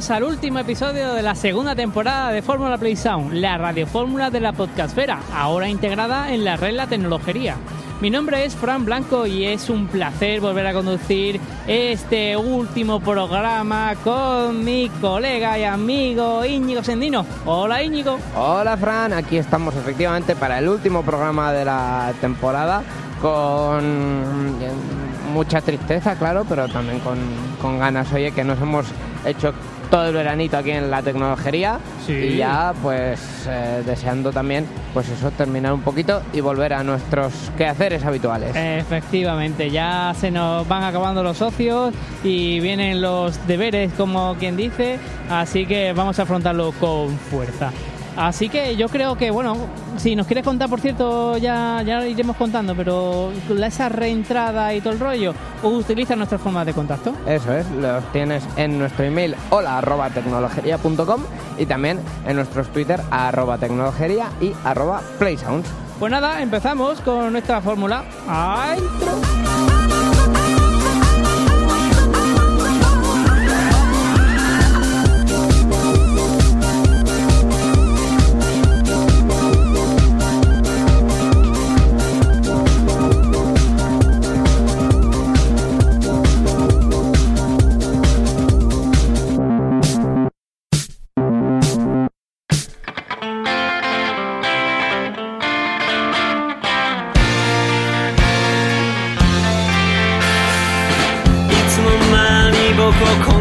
bienvenidos al último episodio de la segunda temporada de Fórmula Play Sound, la radiofórmula de la podcastfera, ahora integrada en la red La Tecnología. Mi nombre es Fran Blanco y es un placer volver a conducir este último programa con mi colega y amigo Íñigo Sendino. Hola Íñigo. Hola Fran, aquí estamos efectivamente para el último programa de la temporada con mucha tristeza, claro, pero también con, con ganas, oye, que nos hemos hecho todo el veranito aquí en la tecnología Sí. y ya pues eh, deseando también pues eso terminar un poquito y volver a nuestros quehaceres habituales. Efectivamente, ya se nos van acabando los socios y vienen los deberes, como quien dice, así que vamos a afrontarlo con fuerza. Así que yo creo que, bueno, si nos quieres contar, por cierto, ya, ya lo iremos contando, pero esa reentrada y todo el rollo, utiliza nuestras formas de contacto. Eso es, los tienes en nuestro email hola arroba tecnologería.com y también en nuestros Twitter arroba tecnologería y arroba playsounds. Pues nada, empezamos con nuestra fórmula. ¡Ay! will.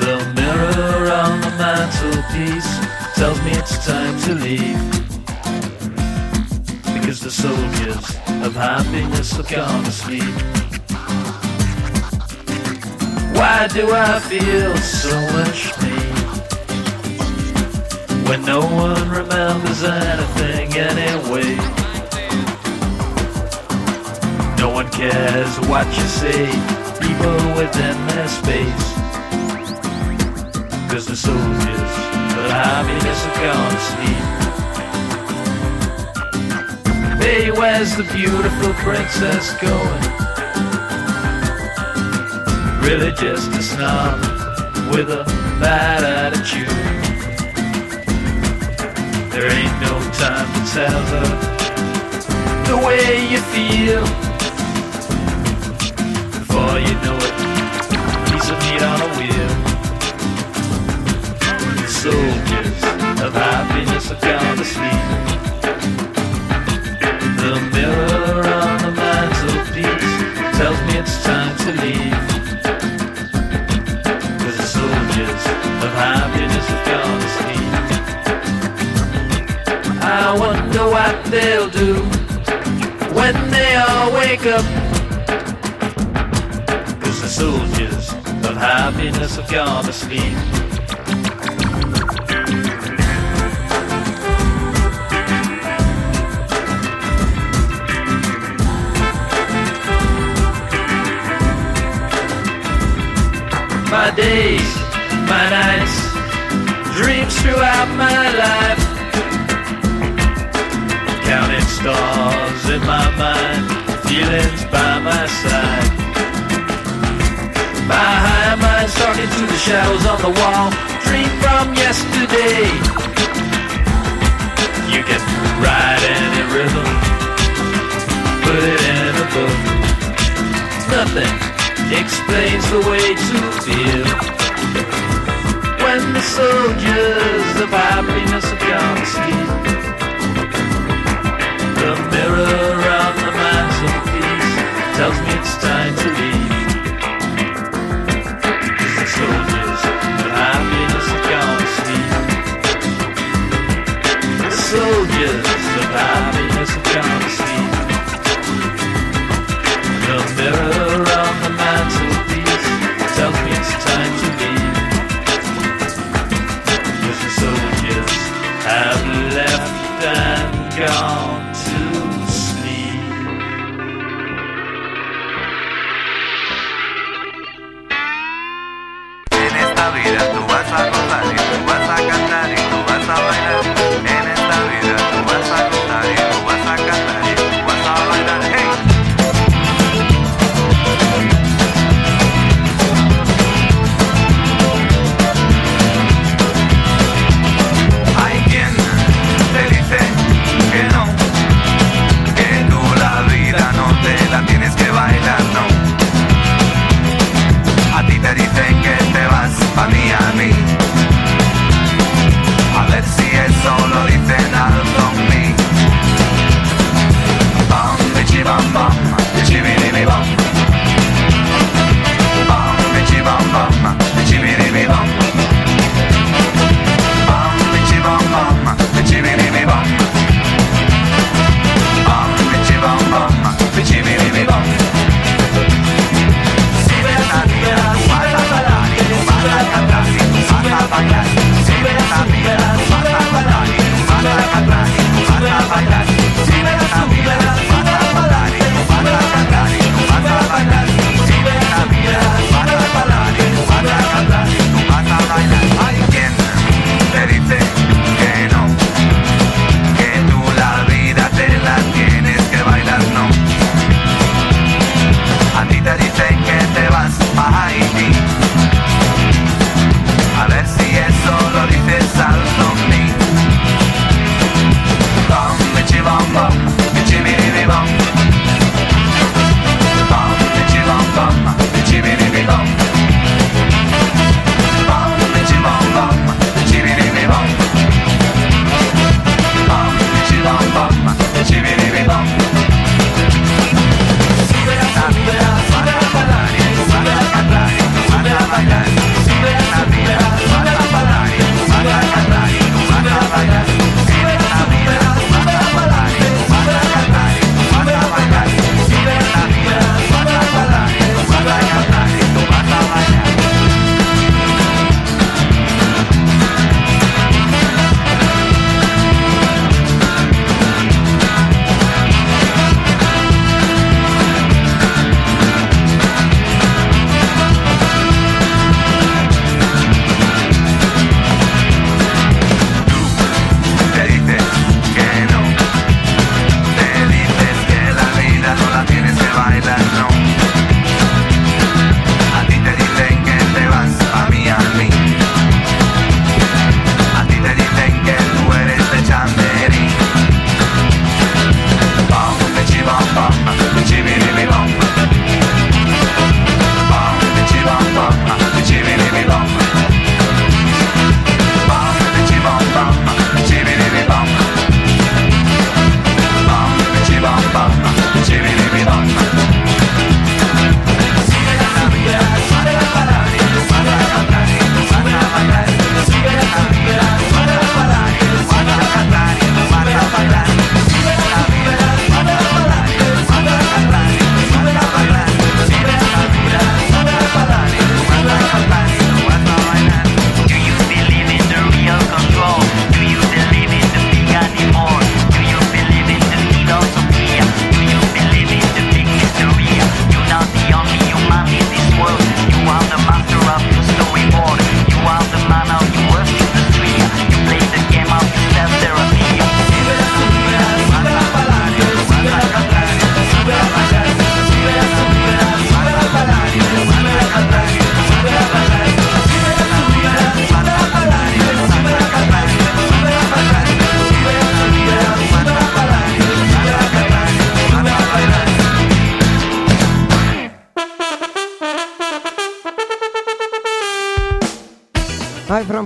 The mirror on the mantelpiece tells me it's time to leave. Because the soldiers of happiness have gone to sleep. Why do I feel so much pain? When no one remembers anything anyway. No one cares what you say, people within their space. Cause the soldiers of happiness have gone to sleep. Hey, where's the beautiful princess going? Really just a snob with a bad attitude. There ain't no time to tell her the way you feel. Gone to sleep. My days, my nights, dreams throughout my life. Counting stars in my mind, feelings by my side. My high mind's talking to the shadows on the wall. Dream from yesterday. You can write any rhythm, put it in a book. Nothing explains the way to feel. When the soldiers of happiness have gone to sleep. jobs.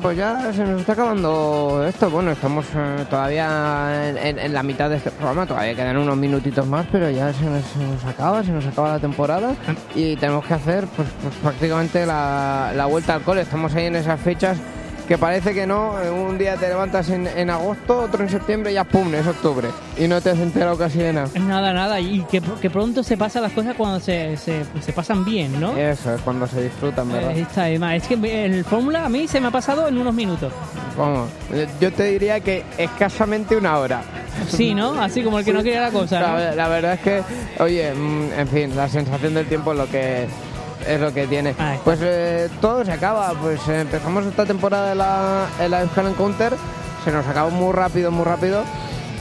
Pues ya se nos está acabando esto. Bueno, estamos eh, todavía en, en- en la mitad de este programa, todavía quedan unos minutitos más, pero ya se nos, se nos acaba, se nos acaba la temporada y tenemos que hacer pues, pues prácticamente la, la vuelta al cole. Estamos ahí en esas fechas que parece que no, eh, un día te levantas en, en agosto, otro en septiembre y ya pum, es octubre. Y no te has enterado casi de nada. Nada, nada. Y que, que pronto se pasan las cosas cuando se, se, se pasan bien, ¿no? Eso es cuando se disfrutan, ¿verdad? Eh, está de más. Es que el Fórmula a mí se me ha pasado en unos minutos. Vamos, eh, yo te diría que escasamente una hora. Sí, ¿no? Así como el que no quiere la cosa, ¿no? La, la verdad es que, oye, mm, en fin, la sensación del tiempo es lo que es lo que tiene. Pues eh, todo se acaba. Pues eh, empezamos esta temporada en la, en la Euskal Encounter, se nos acabó muy rápido, muy rápido.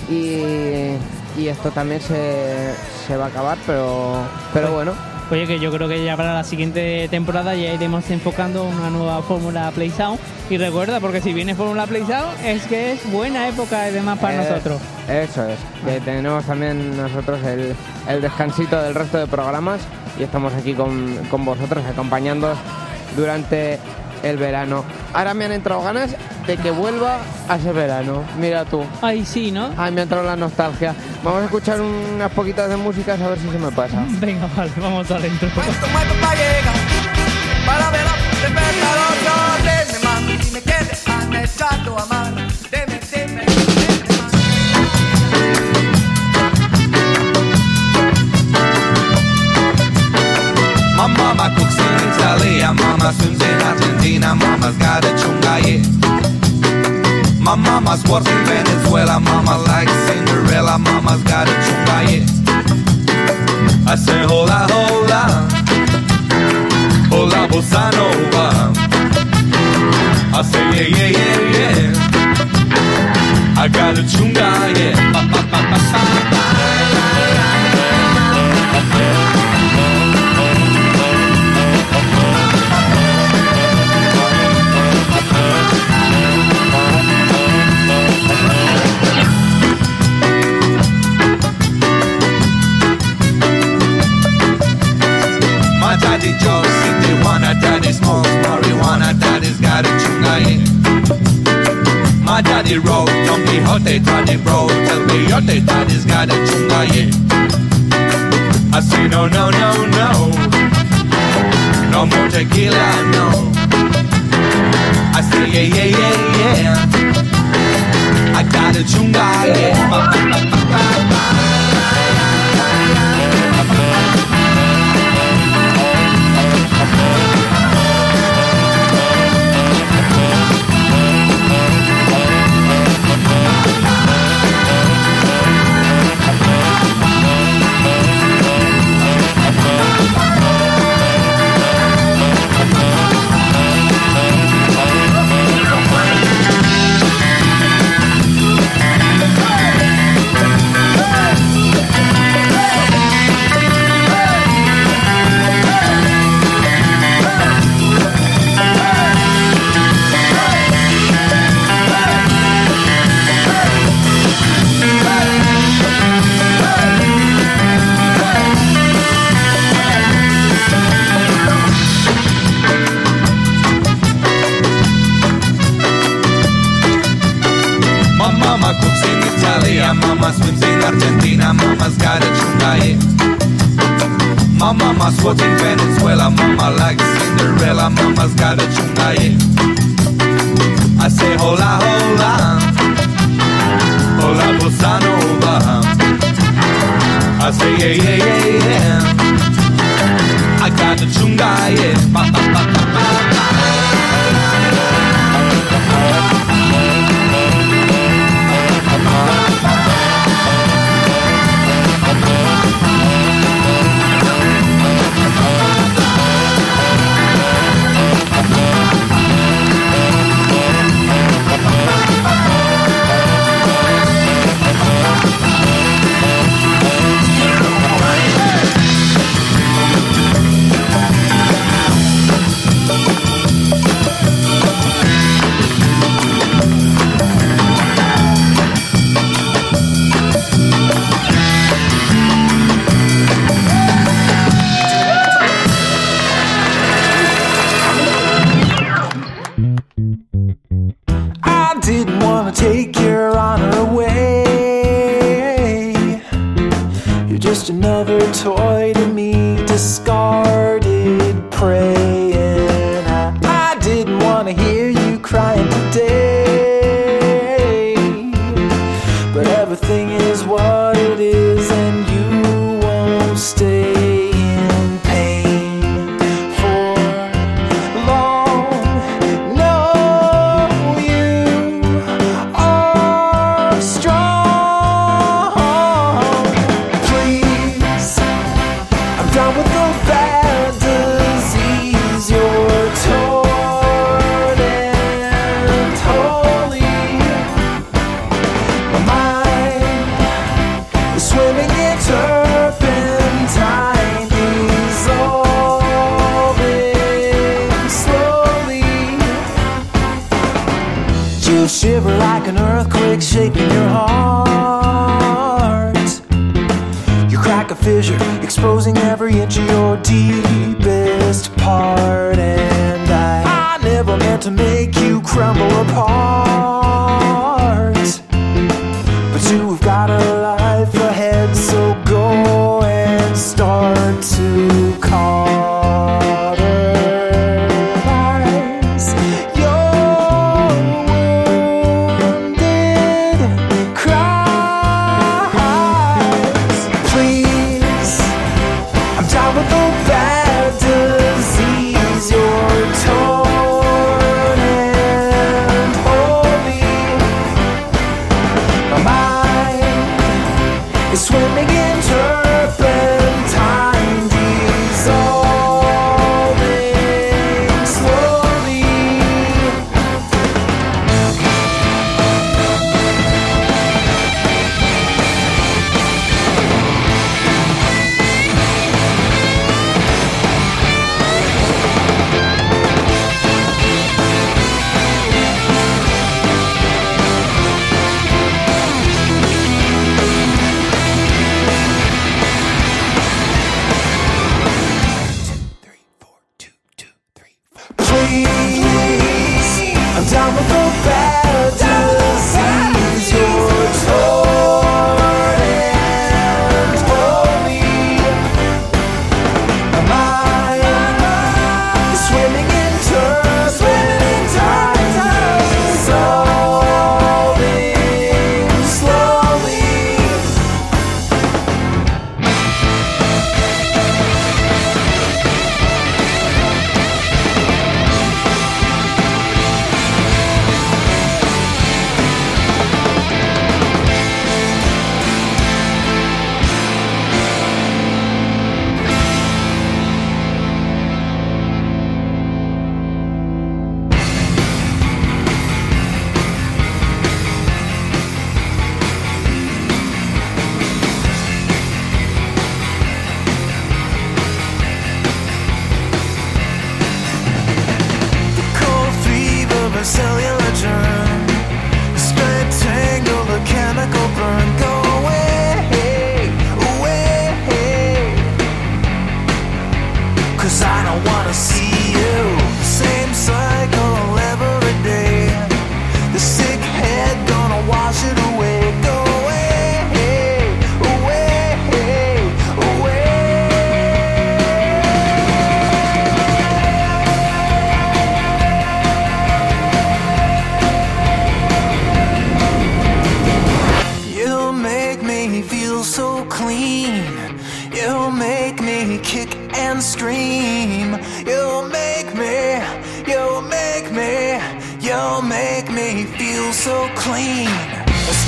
Y, y esto también se, se va a acabar, pero, pero bueno. Oye, que yo creo que ya para la siguiente temporada ya iremos enfocando una nueva Fórmula Play Sound. Y recuerda, porque si viene Fórmula Play Sound, es que es buena época además para nosotros. Eso es, que tenemos también nosotros el, el descansito del resto de programas y estamos aquí con, con vosotros acompañándoos durante el verano. Ahora me han entrado ganas de que vuelva a ese verano. Mira tú. Ay, sí, ¿no? Ay, me ha entrado la nostalgia. Vamos a escuchar unas poquitas de música a ver si se me pasa. Venga, vale, vamos a dentro. Muerto, muerto pa' llegar Para ver And mama swims in Argentina, mama's got a chunga, yeah. My mama's works in Venezuela, mama likes Cinderella, mama's got a chunga, yeah. I say hola, hola, hola bossa nova. I say yeah, yeah, yeah, yeah. I got a chunga, no, no, no, no, no more tequila, no. I say yeah, yeah, yeah, yeah. I got a chunga, yeah. Ba, ba, ba, I say yeah, yeah, yeah, yeah. I got the chunga, yeah. Ba, ba, ba, ba, ba,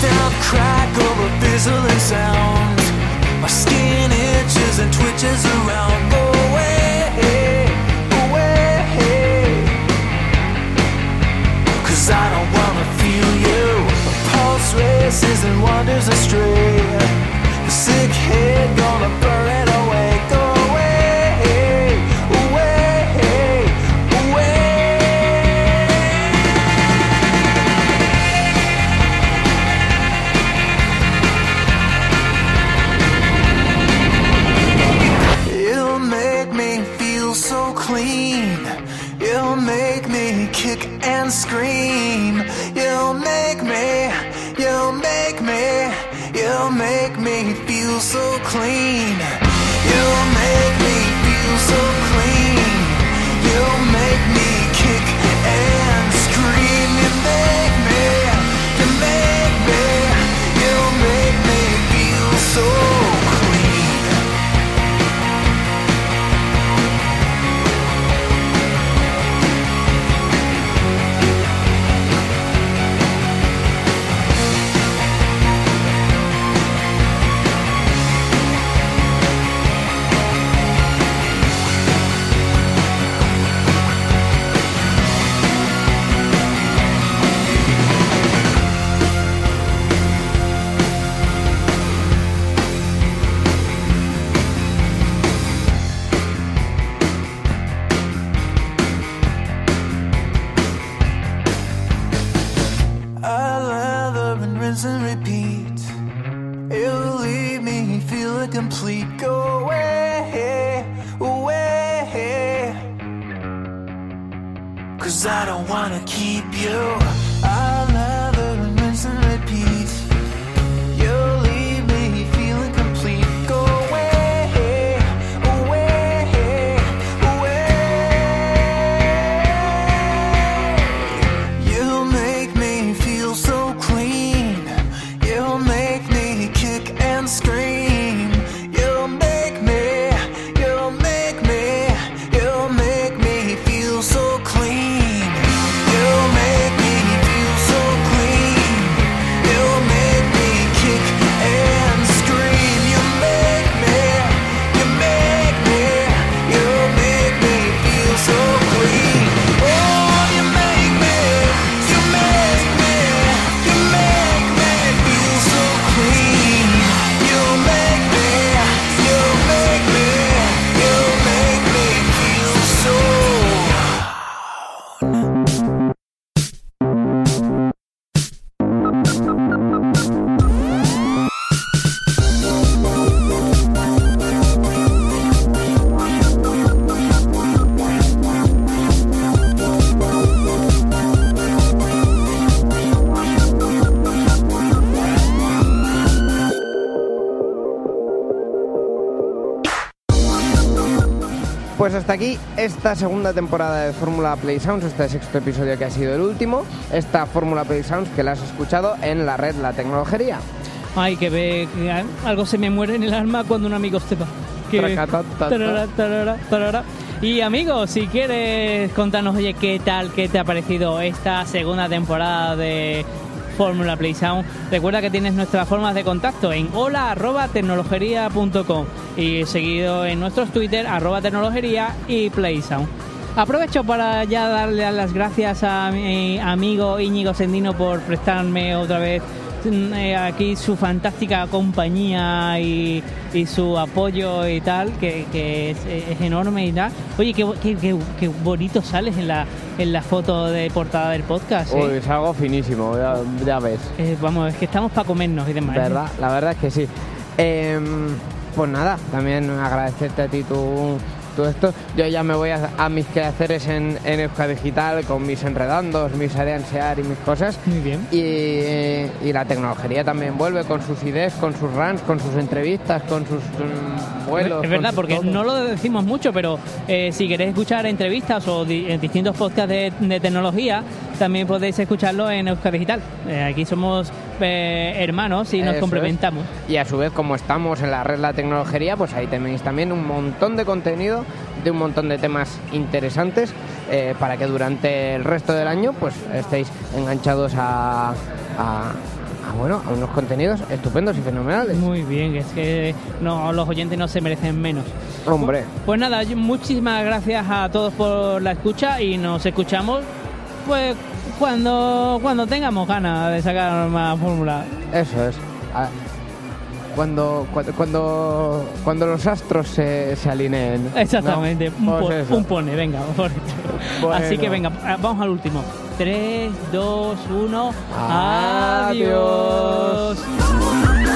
down crackle of fizzling sound. My skin itches and twitches around. Go away, away. Cause I don't wanna feel you. A pulse races and wanders astray. The sick head hasta aquí esta segunda temporada de Fórmula Play Sounds, este sexto episodio que ha sido el último. Esta Fórmula Play Sounds que la has escuchado en la red La Tecnología. Ay, que ve que algo se me muere en el alma cuando un amigo se va. Que- tarara, tarara, tarara. Y amigos, si quieres contarnos, oye, qué tal, qué te ha parecido esta segunda temporada de Fórmula Play Sound, recuerda que tienes nuestras formas de contacto en hola arroba tecnologería.com y seguido en nuestros Twitter arroba tecnologería y Play Sound. Aprovecho para ya darle las gracias a mi amigo Íñigo Sendino por prestarme otra vez aquí su fantástica compañía y, y su apoyo y tal, que, que es, es enorme y tal. Oye, qué, qué, qué- qué bonito sales en la, en la foto de portada del podcast. ¿eh? Uy, es algo finísimo, ya, ya ves. Eh, vamos, es que estamos para comernos y demás. ¿eh? ¿Verdad? La verdad es que sí. Em, pues nada, también agradecerte a ti tu, tu esto. Yo ya me voy a, a mis quehaceres en, en Euska Digital con mis enredandos, mis areansear y mis cosas. Muy bien. Y, y la tecnología también vuelve con sus ideas, con sus runs, con sus entrevistas, con sus mm, vuelos. Es verdad, porque todo. no lo decimos mucho, pero eh, si queréis escuchar entrevistas o di- distintos podcasts de, de tecnología, también podéis escucharlo en Euska Digital. Eh, aquí somos eh, hermanos y nos Eso complementamos. es. Y a su vez, como estamos en la red La Tecnología, pues ahí tenéis también un montón de contenido de un montón de temas interesantes eh, para que durante el resto del año pues estéis enganchados a, a- a, bueno, a unos contenidos estupendos y fenomenales. Muy bien, es que no, los oyentes no se merecen menos. Hombre, Pues nada, yo- muchísimas gracias a todos por la escucha y nos escuchamos pues cuando cuando tengamos ganas de sacar más fórmula. eso es. Ah, Cuando, cuando, cuando, los astros se, se alineen. ¿no? Exactamente, un, Pues po- eso. un pone, venga. por- Bueno. Así que venga, ah, vamos al último. 3, 2, 1, Adiós. adiós.